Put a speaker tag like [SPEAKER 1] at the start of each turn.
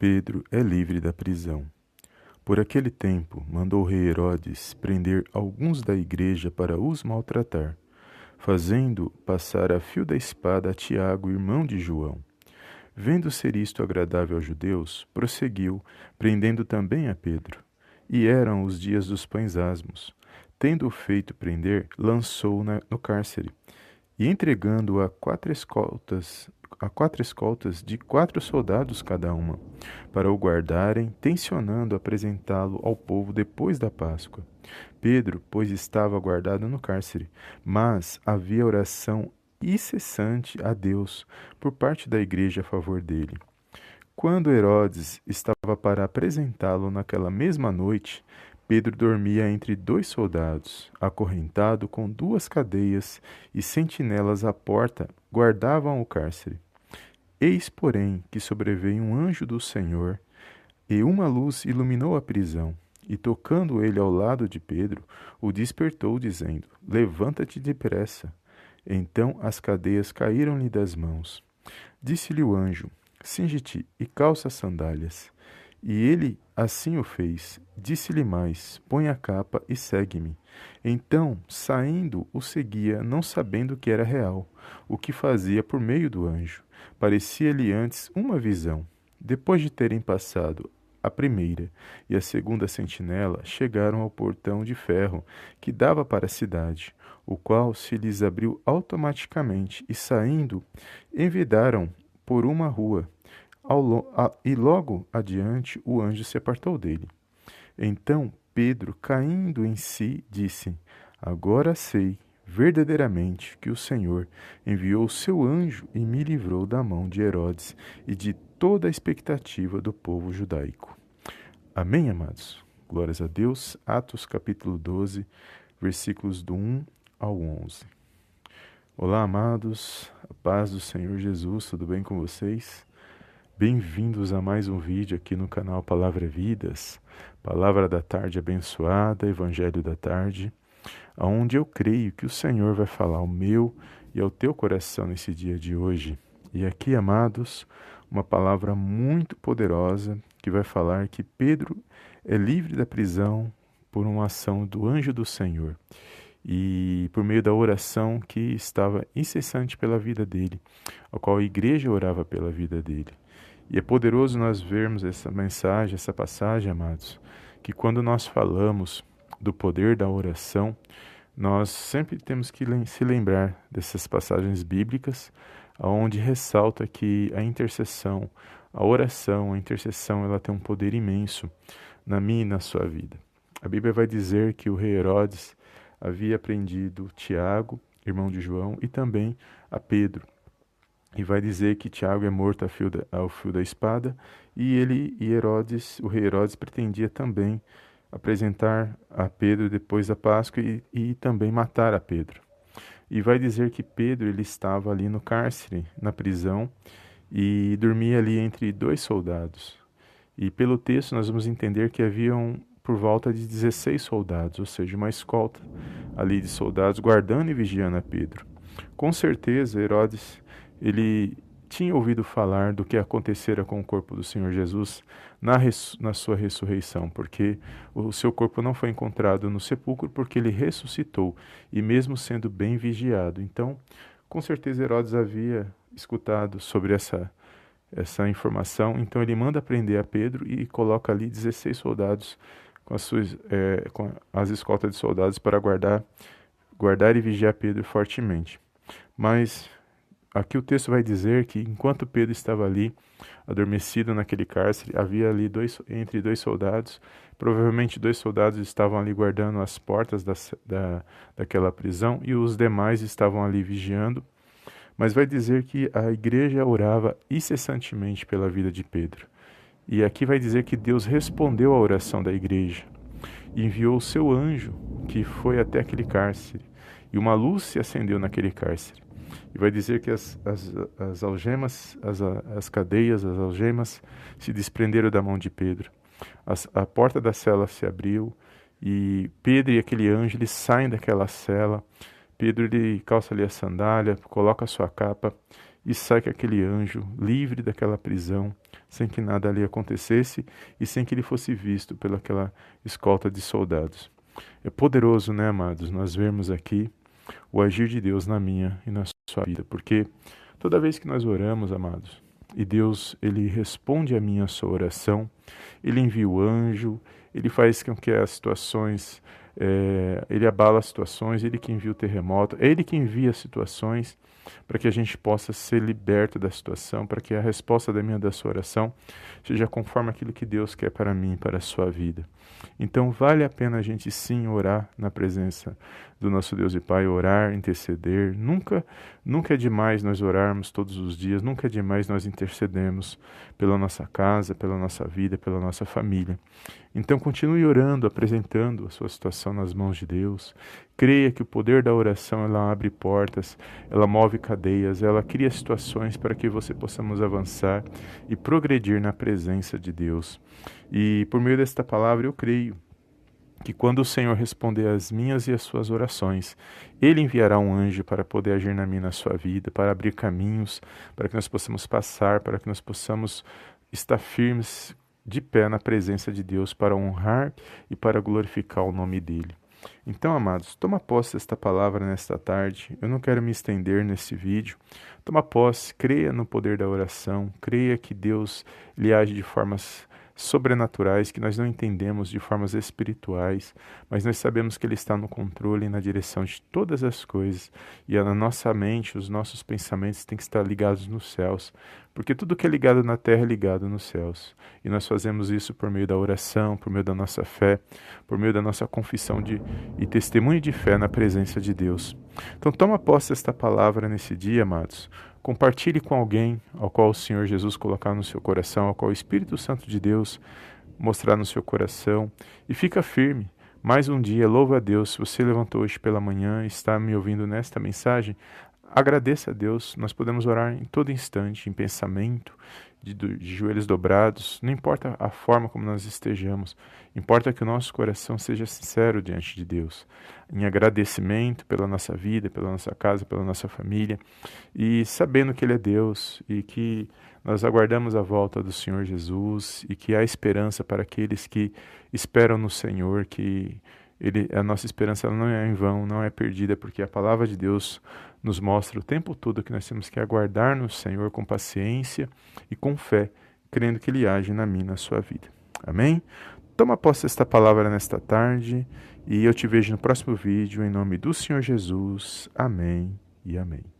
[SPEAKER 1] Pedro é livre da prisão. Por aquele tempo, mandou o rei Herodes prender alguns da igreja para os maltratar, fazendo passar a fio da espada a Tiago, irmão de João. Vendo ser isto agradável aos judeus, prosseguiu, prendendo também a Pedro. E eram os dias dos pães asmos. Tendo-o feito prender, lançou-o no cárcere, e entregando-o a quatro escoltas, a quatro escoltas de quatro soldados cada uma, para o guardarem, tensionando apresentá-lo ao povo depois da Páscoa. Pedro, pois, estava guardado no cárcere, mas havia oração incessante a Deus por parte da igreja a favor dele. Quando Herodes estava para apresentá-lo naquela mesma noite, Pedro dormia entre dois soldados, acorrentado com duas cadeias, e sentinelas à porta guardavam o cárcere. Eis, porém, que sobreveio um anjo do Senhor, e uma luz iluminou a prisão. E tocando ele ao lado de Pedro, o despertou, dizendo: Levanta-te depressa. Então as cadeias caíram-lhe das mãos. Disse-lhe o anjo: Singe-te e calça as sandálias. E ele assim o fez. Disse-lhe mais: Põe a capa e segue-me. Então, saindo, o seguia, não sabendo que era real, o que fazia por meio do anjo. Parecia-lhe antes uma visão. Depois de terem passado a primeira e a segunda sentinela, chegaram ao portão de ferro que dava para a cidade, o qual se lhes abriu automaticamente, e saindo, envidaram por uma rua a, e logo adiante o anjo se apartou dele. Então Pedro, caindo em si, disse: Agora sei verdadeiramente que o Senhor enviou o seu anjo e me livrou da mão de Herodes e de toda a expectativa do povo judaico. Amém, amados? Glórias a Deus. Atos capítulo 12, versículos do 1 ao 11. Olá, amados. A paz do Senhor Jesus, tudo bem com vocês? Bem-vindos a mais um vídeo aqui no canal Palavra Vidas, Palavra da Tarde abençoada, Evangelho da Tarde, onde eu creio que o Senhor vai falar ao meu e ao teu coração nesse dia de hoje. E aqui, amados, uma palavra muito poderosa que vai falar que Pedro é livre da prisão por uma ação do anjo do Senhor e por meio da oração que estava incessante pela vida dele, a qual a igreja orava pela vida dele. E é poderoso nós vermos essa mensagem, essa passagem, amados, que quando nós falamos do poder da oração, nós sempre temos que se lembrar dessas passagens bíblicas, onde ressalta que a intercessão, a oração, a intercessão, ela tem um poder imenso na minha e na sua vida. A Bíblia vai dizer que o rei Herodes havia prendido Tiago, irmão de João, e também a Pedro, e vai dizer que Tiago é morto ao fio, da, ao fio da espada e ele e Herodes, o rei Herodes pretendia também apresentar a Pedro depois da Páscoa e, e também matar a Pedro. E vai dizer que Pedro ele estava ali no cárcere, na prisão, e dormia ali entre dois soldados. E pelo texto nós vamos entender que haviam por volta de 16 soldados, ou seja, uma escolta ali de soldados guardando e vigiando a Pedro. Com certeza Herodes ele tinha ouvido falar do que acontecera com o corpo do Senhor Jesus na, na sua ressurreição, porque o seu corpo não foi encontrado no sepulcro porque ele ressuscitou, e mesmo sendo bem vigiado. Então, com certeza Herodes havia escutado sobre essa, essa informação, então ele manda prender a Pedro e coloca ali 16 soldados com as, suas, é, com as escoltas de soldados para guardar, guardar e vigiar Pedro fortemente. Mas aqui o texto vai dizer que enquanto Pedro estava ali, adormecido naquele cárcere, havia ali dois, entre dois soldados, provavelmente dois soldados estavam ali guardando as portas da, da, daquela prisão e os demais estavam ali vigiando. Mas vai dizer que a igreja orava incessantemente pela vida de Pedro. E aqui vai dizer que Deus respondeu à oração da igreja e enviou o seu anjo que foi até aquele cárcere. E uma luz se acendeu naquele cárcere. E vai dizer que as, as, as algemas, as, as cadeias, as algemas se desprenderam da mão de Pedro. As, a porta da cela se abriu e Pedro e aquele anjo eles saem daquela cela. Pedro ele calça ali a sandália, coloca a sua capa e sai com aquele anjo livre daquela prisão, sem que nada ali acontecesse e sem que ele fosse visto pelaquela escolta de soldados. É poderoso, né, amados, nós vermos aqui o agir de Deus na minha e na sua vida, porque toda vez que nós oramos, amados, e Deus ele responde a minha sua oração, ele envia o anjo, ele faz com que as situações, é, ele abala as situações, ele que envia o terremoto, é ele que envia as situações para que a gente possa ser liberto da situação, para que a resposta da minha da sua oração seja conforme aquilo que Deus quer para mim, para a sua vida. Então vale a pena a gente sim orar na presença do nosso Deus e Pai, orar, interceder. Nunca, nunca é demais nós orarmos todos os dias, nunca é demais nós intercedemos pela nossa casa, pela nossa vida, pela nossa família. Então continue orando, apresentando a sua situação nas mãos de Deus. Creia que o poder da oração ela abre portas, ela move cadeias, ela cria situações para que você possamos avançar e progredir na presença de Deus. E por meio desta palavra eu creio que quando o Senhor responder às minhas e às suas orações, Ele enviará um anjo para poder agir na minha na sua vida, para abrir caminhos, para que nós possamos passar, para que nós possamos estar firmes de pé na presença de Deus para honrar e para glorificar o nome dele. Então, amados, toma posse desta palavra nesta tarde. Eu não quero me estender nesse vídeo. Toma posse, creia no poder da oração, creia que Deus lhe age de formas sobrenaturais que nós não entendemos de formas espirituais, mas nós sabemos que Ele está no controle e na direção de todas as coisas, e a nossa mente, os nossos pensamentos têm que estar ligados nos céus, porque tudo que é ligado na terra é ligado nos céus. E nós fazemos isso por meio da oração, por meio da nossa fé, por meio da nossa confissão de, e testemunho de fé na presença de Deus. Então toma posse desta palavra nesse dia, amados Compartilhe com alguém ao qual o Senhor Jesus colocar no seu coração, ao qual o Espírito Santo de Deus mostrar no seu coração e fica firme. Mais um dia, louva a Deus. Se você levantou hoje pela manhã e está me ouvindo nesta mensagem, agradeça a Deus. Nós podemos orar em todo instante, em pensamento, de, de, joelhos dobrados, não importa a forma como nós estejamos, importa que o nosso coração seja sincero diante de Deus, em agradecimento pela nossa vida, pela nossa casa, pela nossa família, e sabendo que Ele é Deus e que nós aguardamos a volta do Senhor Jesus e que há esperança para aqueles que esperam no Senhor, que ele, a nossa esperança não é em vão, não é perdida, porque a palavra de Deus nos mostra o tempo todo que nós temos que aguardar no Senhor com paciência e com fé, crendo que Ele age na minha, na sua vida. Amém? Toma posse desta palavra nesta tarde e eu te vejo no próximo vídeo, em nome do Senhor Jesus. Amém e amém.